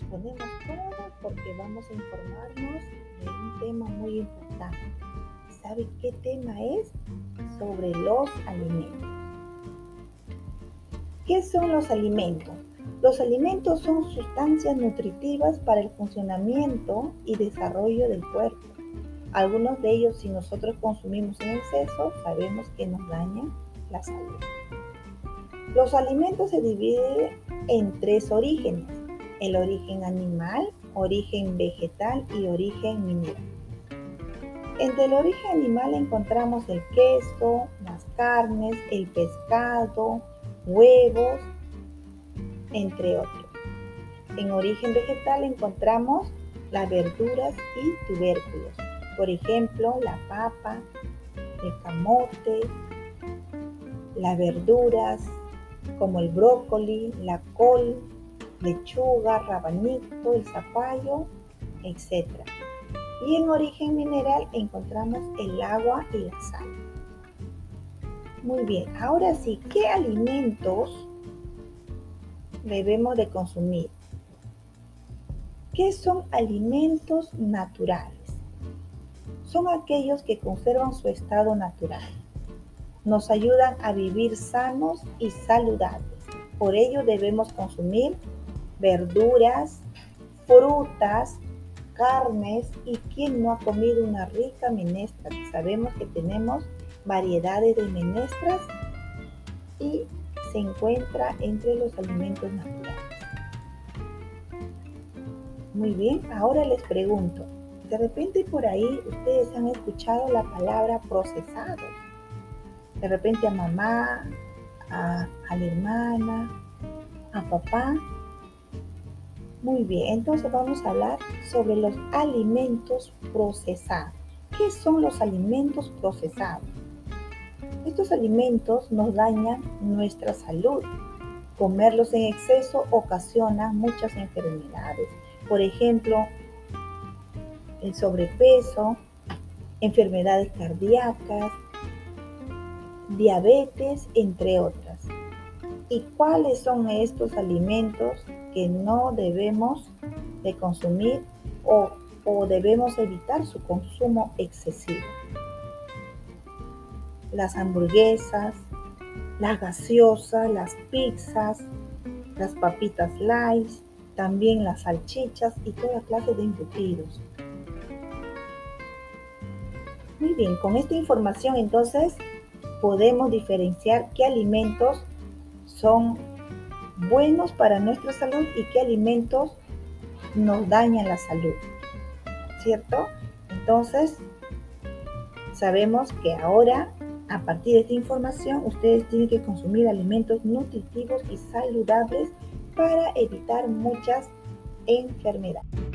nos ponemos todos porque vamos a informarnos de un tema muy importante. ¿Sabe qué tema es? Sobre los alimentos. ¿Qué son los alimentos? Los alimentos son sustancias nutritivas para el funcionamiento y desarrollo del cuerpo. Algunos de ellos, si nosotros consumimos en exceso, sabemos que nos dañan la salud. Los alimentos se dividen en tres orígenes, el origen animal, origen vegetal y origen mineral. Entre el origen animal encontramos el queso, las carnes, el pescado, huevos, entre otros. En origen vegetal encontramos las verduras y tubérculos, por ejemplo, la papa, el camote, las verduras, como el brócoli, la col, lechuga, rabanito, el zapallo, etc. Y en origen mineral encontramos el agua y la sal. Muy bien, ahora sí, ¿qué alimentos debemos de consumir? ¿Qué son alimentos naturales? Son aquellos que conservan su estado natural nos ayudan a vivir sanos y saludables. Por ello debemos consumir verduras, frutas, carnes y quien no ha comido una rica menestra. Sabemos que tenemos variedades de menestras y se encuentra entre los alimentos naturales. Muy bien, ahora les pregunto, de repente por ahí ustedes han escuchado la palabra procesados de repente a mamá, a, la hermana, a papá. Muy bien, entonces vamos a hablar sobre los alimentos procesados. ¿Qué son los alimentos procesados? Estos alimentos nos dañan nuestra salud. Comerlos en exceso ocasiona muchas enfermedades. Por ejemplo, el sobrepeso, enfermedades cardíacas, diabetes, entre otras. ¿Y cuáles son estos alimentos que no debemos de consumir o, o debemos evitar su consumo excesivo? Las hamburguesas, las gaseosas, las pizzas, las papitas light, también las salchichas y toda clase de embutidos. Muy bien, con esta información entonces podemos diferenciar qué alimentos son buenos para nuestra salud y qué alimentos nos dañan la salud. ¿Cierto? Entonces, sabemos que ahora, a partir de esta información, ustedes tienen que consumir alimentos nutritivos y saludables para evitar muchas enfermedades.